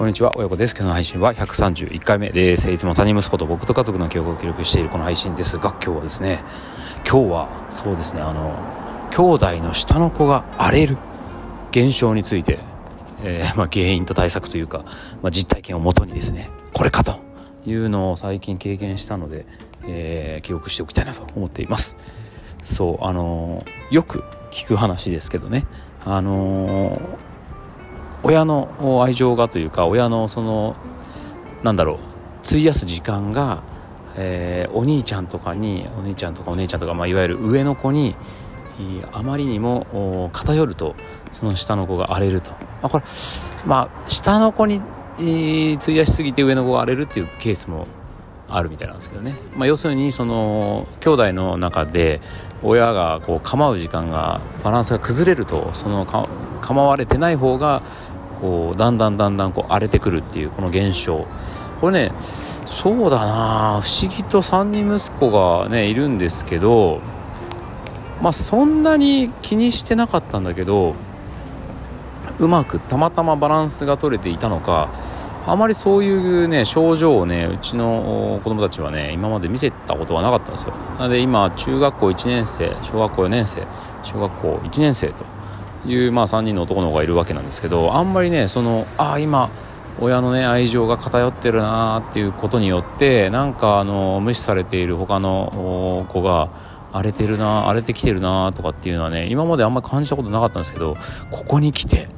こんにちは。親子です。今日の配信は131回目です。いつも他人息子と僕と家族の記憶を記録しているこの配信です。が今日はですね今日はそうですねあの兄弟の下の子が荒れる現象について、えー、まあ、原因と対策というか、まあ、実体験をもとにですねこれかというのを最近経験したので、えー、記憶しておきたいなと思っています。そうあのよく聞く話ですけどね。あの親の愛情がというか親のそのなんだろう費やす時間が、えー、お兄ちゃんとかにお兄ちゃんとかお姉ちゃんとか、まあ、いわゆる上の子にあまりにも偏るとその下の子が荒れると、まあ、これまあ下の子に、えー、費やしすぎて上の子が荒れるっていうケースもあるみたいなんですけどね、まあ、要するにその兄弟の中で親がこう構う時間がバランスが崩れるとその構われてない方がこうだんだんだんだんこう荒れてくるっていうこの現象。これねそうだな。不思議と3人息子がねいるんですけどまあそんなに気にしてなかったんだけどうまくたまたまバランスが取れていたのかあまりそういうね症状をねうちの子供たちはね今まで見せたことはなかったんですよ。なので今中学校1年生小学校4年生小学校1年生というまあ3人の男の子がいるわけなんですけどあんまりねそのああ今親のね愛情が偏ってるなっていうことによってなんかあの無視されている他の子が荒れてるな荒れてきてるなとかっていうのはね今まであんまり感じたことなかったんですけどここに来て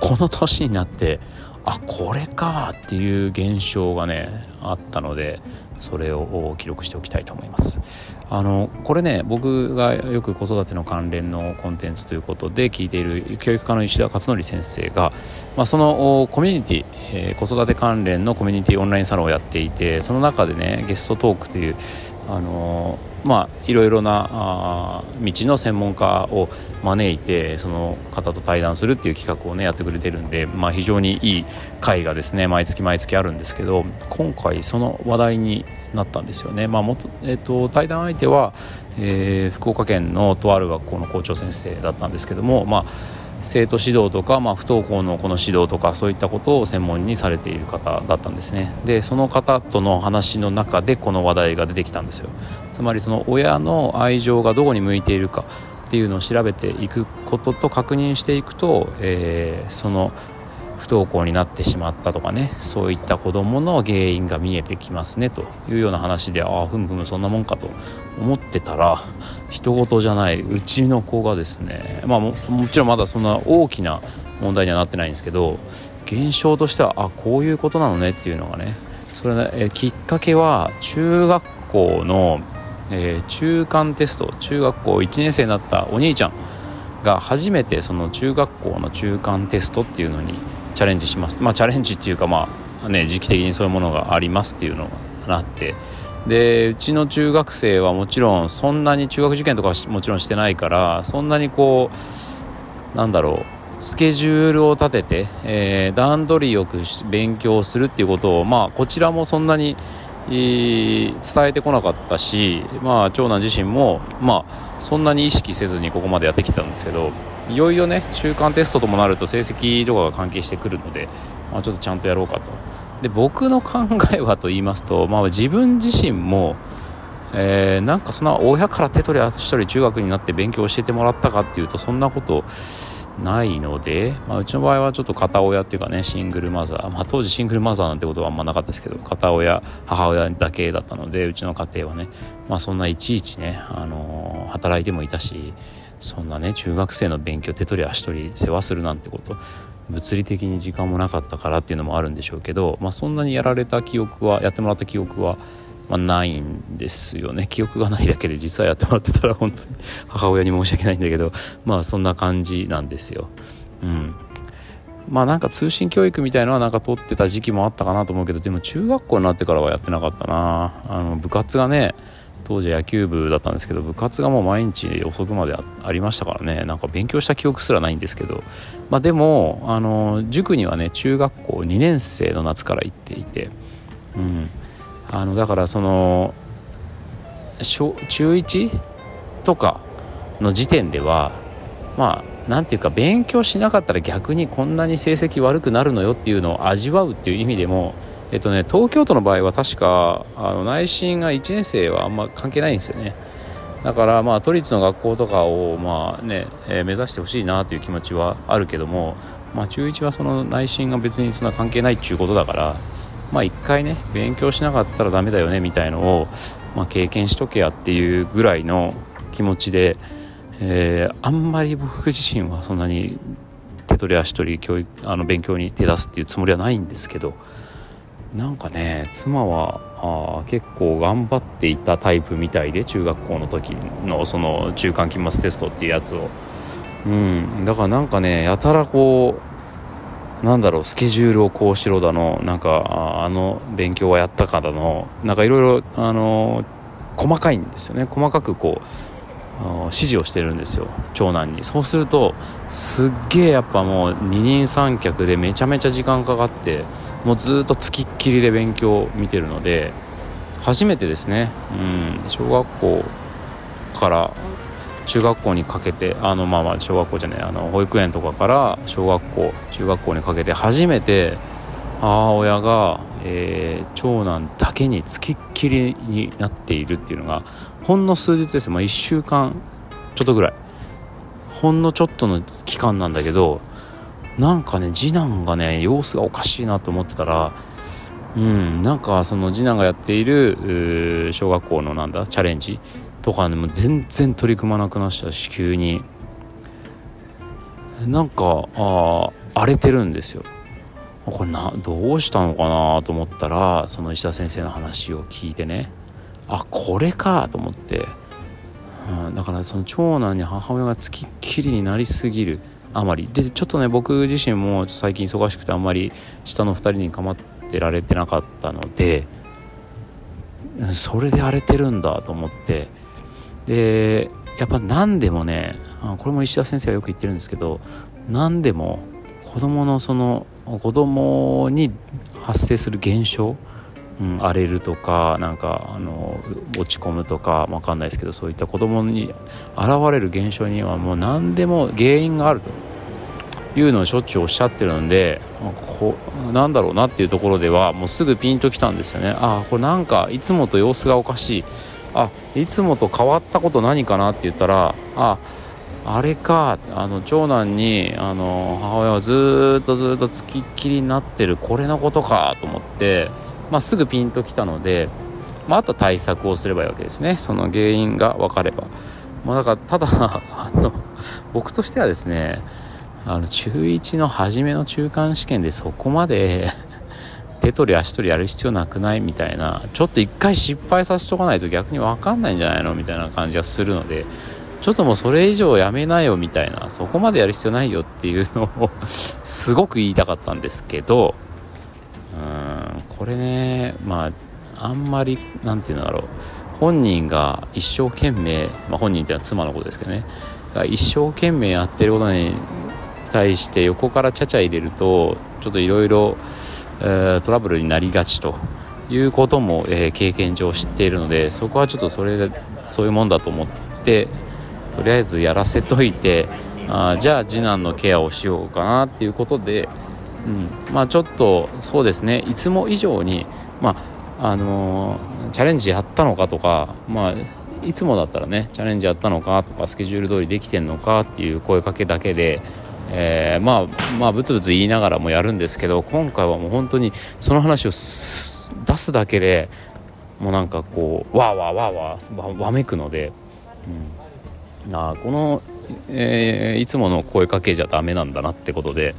この年になってあこれかっていう現象がねあったのでそれを記録しておきたいと思います。あのこれね僕がよく子育ての関連のコンテンツということで聞いている教育科の石田勝則先生が、まあ、そのコミュニティ、えー、子育て関連のコミュニティオンラインサロンをやっていてその中でねゲストトークというあのまあいろいろなあ道の専門家を招いてその方と対談するっていう企画をねやってくれてるんで、まあ、非常にいい会がですね毎月毎月あるんですけど今回その話題になったんですよね。まあもとえーと、対談相手は、えー、福岡県のとある学校の校長先生だったんですけども、まあ、生徒指導とか、まあ、不登校のこの指導とかそういったことを専門にされている方だったんですね。でその方との話の中でこの話題が出てきたんですよ。つまりその親の愛情がどこに向いているかっていうのを調べていくことと確認していくと、えー、その不登校になってしまったとかねそういった子どもの原因が見えてきますねというような話でああふむふむそんなもんかと思ってたら人事じゃないうちの子がですねまあもちろんまだそんな大きな問題にはなってないんですけど現象としてはあこういうことなのねっていうのがねそれねえきっかけは中学校の、えー、中間テスト中学校1年生になったお兄ちゃんが初めてその中学校の中間テストっていうのにチャレンジします。まあチャレンジっていうかまあね時期的にそういうものがありますっていうのがあって。でうちの中学生はもちろんそんなに中学受験とかはもちろんしてないからそんなにこうなんだろうスケジュールを立てて、えー、段取りよく勉強するっていうことをまあこちらもそんなに伝えてこなかったし、まあ、長男自身も、まあ、そんなに意識せずにここまでやってきたんですけどいよいよね中間テストともなると成績とかが関係してくるので、まあ、ちょっとちゃんとやろうかと。で僕の考えはと言いますと、まあ、自分自身も、えー、なんかそんな親から手取り足取り中学になって勉強教えてもらったかっていうとそんなことないので、まあ、うちの場合はちょっと片親っていうかねシングルマザー、まあ、当時シングルマザーなんてことはあんまなかったですけど片親母親だけだったのでうちの家庭はね、まあ、そんないちいちね、あのー、働いてもいたしそんなね中学生の勉強手取り足取り世話するなんてこと物理的に時間もなかったからっていうのもあるんでしょうけど、まあ、そんなにやられた記憶はやってもらった記憶はまあ、ないんですよね。記憶がないだけで実はやってもらってたら本当に 母親に申し訳ないんだけどまあそんな感じなんですよ。うん。まあなんか通信教育みたいのはなんか取ってた時期もあったかなと思うけどでも中学校になってからはやってなかったな。あの部活がね当時野球部だったんですけど部活がもう毎日遅くまでありましたからね。なんか勉強した記憶すらないんですけど。まあでもあの塾にはね中学校2年生の夏から行っていて。うん。あのだからその中1とかの時点ではまあ何ていうか勉強しなかったら逆にこんなに成績悪くなるのよっていうのを味わうっていう意味でもえっとね東京都の場合は確かあの内心が1年生はあんま関係ないんですよね。だからまあ都立の学校とかをまあね、えー、目指してほしいなという気持ちはあるけどもまあ中1はその内心が別にそんな関係ないっていうことだからまあ一回ね勉強しなかったらダメだよねみたいのを、まあ、経験しとけやっていうぐらいの気持ちで、えー、あんまり僕自身はそんなに手取り足取り教育あの勉強に手出すっていうつもりはないんですけどなんかね妻はあ結構頑張っていたタイプみたいで中学校の時のその中間期末テストっていうやつを。うん。だからなんかねやたらこうなんだろうスケジュールをこうしろだのなんかあの勉強はやったかだのなんかいろいろあの細かいんですよね。細かくこう指示をしてるんですよ長男に。そうするとすっげえやっぱもう二人三脚でめちゃめちゃ時間かかってもうずっとつきっきりで勉強を見てるので初めてですね、うん、小学校から中学校にかけてあのまあまあ小学校じゃないあの保育園とかから小学校中学校にかけて初めて母親が、えー、長男だけにつきっきりになっているっていうのがほんの数日です。まあ、1週間ちょっとぐらい。ほんのちょっとの期間なんだけどなんかね次男がね様子がおかしいなと思ってたらうんなんかその次男がやっている小学校のなんだチャレンジとかねも全然取り組まなくなったし急に。なんかあ荒れてるんですよ。これなどうしたのかなと思ったらその石田先生の話を聞いてねあこれかと思って、うん、だからその長男に母親がつきっきりになりすぎるあまり。でちょっとね僕自身も最近忙しくてあんまり下の2人に構ってられてなかったのでそれで荒れてるんだと思って。でやっぱ何でもねこれも石田先生がよく言ってるんですけど何でも子供のその子供に発生する現象うん、荒れるとかなんかあの落ち込むとか分かんないですけどそういった子供に現れる現象にはもう何でも原因があると。いうのをしょっちゅうおっしゃってるのでこなんだろうなっていうところではもうすぐピンときたんですよね。ああこれなんかいつもと様子がおかしい。あいつもと変わったこと何かなって言ったらあああれかあの長男にあの母親はずっとずっとつきっきりになってるこれのことかと思って。まあ、すぐピンときたので、まあ、あと対策をすればいいわけですねその原因が分かれば、まあ、だからただ あの僕としてはですねあの中1の初めの中間試験でそこまで 手取り足取りやる必要なくないみたいなちょっと一回失敗させとかないと逆に分かんないんじゃないのみたいな感じがするのでちょっともうそれ以上やめなよみたいなそこまでやる必要ないよっていうのを すごく言いたかったんですけどうんこれねまああんまり何て言うんだろう。本人が一生懸命、まあ、本人っていうのは妻のことですけどね。が一生懸命やってることに対して横からちゃちゃ入れるとちょっといろいろトラブルになりがちということも、えー、経験上知っているのでそこはちょっとそれそういうもんだと思ってとりあえずやらせといてあじゃあ次男のケアをしようかなっていうことでうん、まあちょっとそうですね。いつも以上にまああのー、チャレンジやったのかとかまあいつもだったらねチャレンジやったのかとかスケジュール通りできてんのかっていう声かけだけで、えー、まあまあブツブツ言いながらもやるんですけど今回はもう本当にその話を出すだけでもうなんかこうわーわーわーわーわめくので、うん、あこの、えー、いつもの声かけじゃダメなんだなってことで。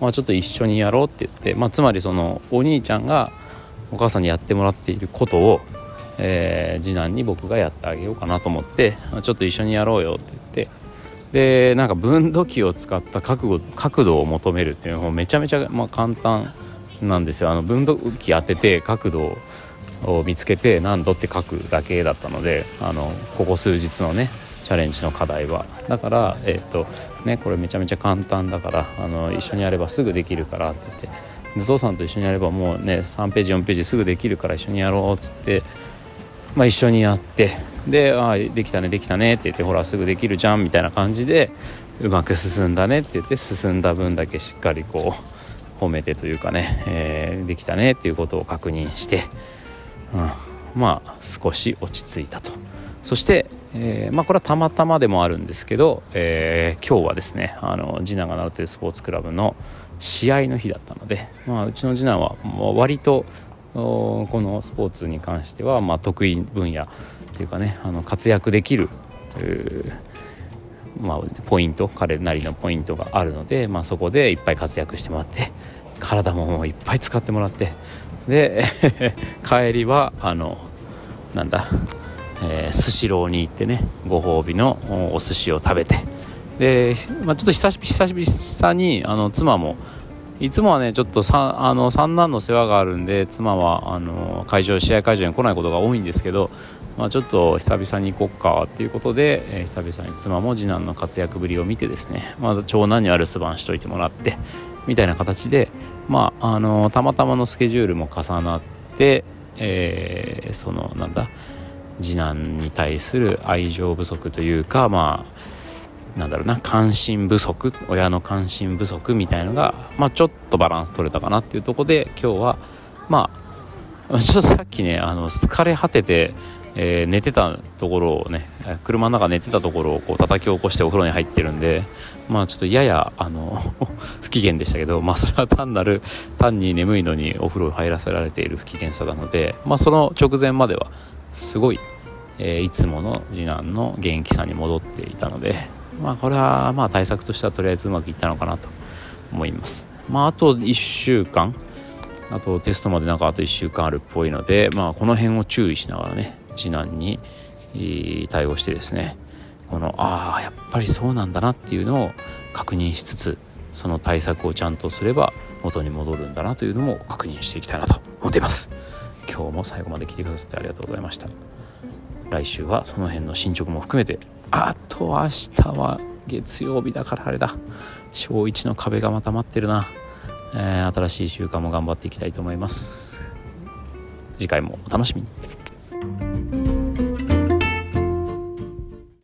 まあ、ちょっと一緒にやろうって言って、まあ、つまりそのお兄ちゃんがお母さんにやってもらっていることを、えー、次男に僕がやってあげようかなと思ってちょっと一緒にやろうよって言ってでなんか分度器を使った角度角度を求めるっていうのもめちゃめちゃ、まあ、簡単なんですよあの分度器当てて角度を見つけて何度って書くだけだったのであのここ数日のねチャレンジの課題は。だからえ、ー、とねこれめちゃめちゃ簡単だからあの一緒にやればすぐできるからって言って。お父さんと一緒にやればもうね3ページ4ページすぐできるから一緒にやろうっつって、まあ、一緒にやって。で「あできたねできたね」って言って「ほらすぐできるじゃん」みたいな感じでうまく進んだねって言って進んだ分だけしっかりこう褒めてというかね、えー、できたねっていうことを確認して、うん、まあ少し落ち着いたと。そして、えー、まあ、これはたまたまでもあるんですけど、えー、今日はですねあの次男が習ってるスポーツクラブの試合の日だったので、まあ、うちの次男はもう割とこのスポーツに関してはまあ得意分野というかねあの活躍できるまあ、ポイント彼なりのポイントがあるので、まあ、そこでいっぱい活躍してもらって体ももういっぱい使ってもらってで 帰りはあのなんだえ、スシローに行ってねご褒美のお寿司を食べて。で、まあ、ちょっと久々にあの妻もいつもはねちょっとあの三男の世話があるんで妻はあの会場試合会場に来ないことが多いんですけど、まあ、ちょっと久々に行こっかっていうことで、えー、久々に妻も次男の活躍ぶりを見てですね、まあ、長男には留守番しといてもらってみたいな形で、まあ、あのたまたまのスケジュールも重なって、えー、そのなんだ次男に対する愛情不足というかまあなんだろうな関心不足親の関心不足みたいのが、まあ、ちょっとバランス取れたかなっていうところで今日はまあ ちょっとさっきねあの疲れ果てて、えー、寝てたところをね車の中寝てたところをこう叩き起こしてお風呂に入ってるんでまあちょっとややあの 不機嫌でしたけどまあそれは単なる単に眠いのにお風呂入らせられている不機嫌さなのでまあその直前まではすごい、えー、いつもの次男の元気さに戻っていたので、まあ、これはまあ対策としてはとりあえずうまくいったのかなと思います。まあ、あと1週間あとテストまでなんかあと1週間あるっぽいので、まあ、この辺を注意しながらね次男に対応してですねこのああやっぱりそうなんだなっていうのを確認しつつその対策をちゃんとすれば元に戻るんだなというのも確認していきたいなと思っています。今日も最後まで聞いてくださってありがとうございました。来週はその辺の進捗も含めてあと明日は月曜日だからあれだ。小1の壁がまた待ってるな、えー、新しい習慣も頑張っていきたいと思います。次回もお楽しみに。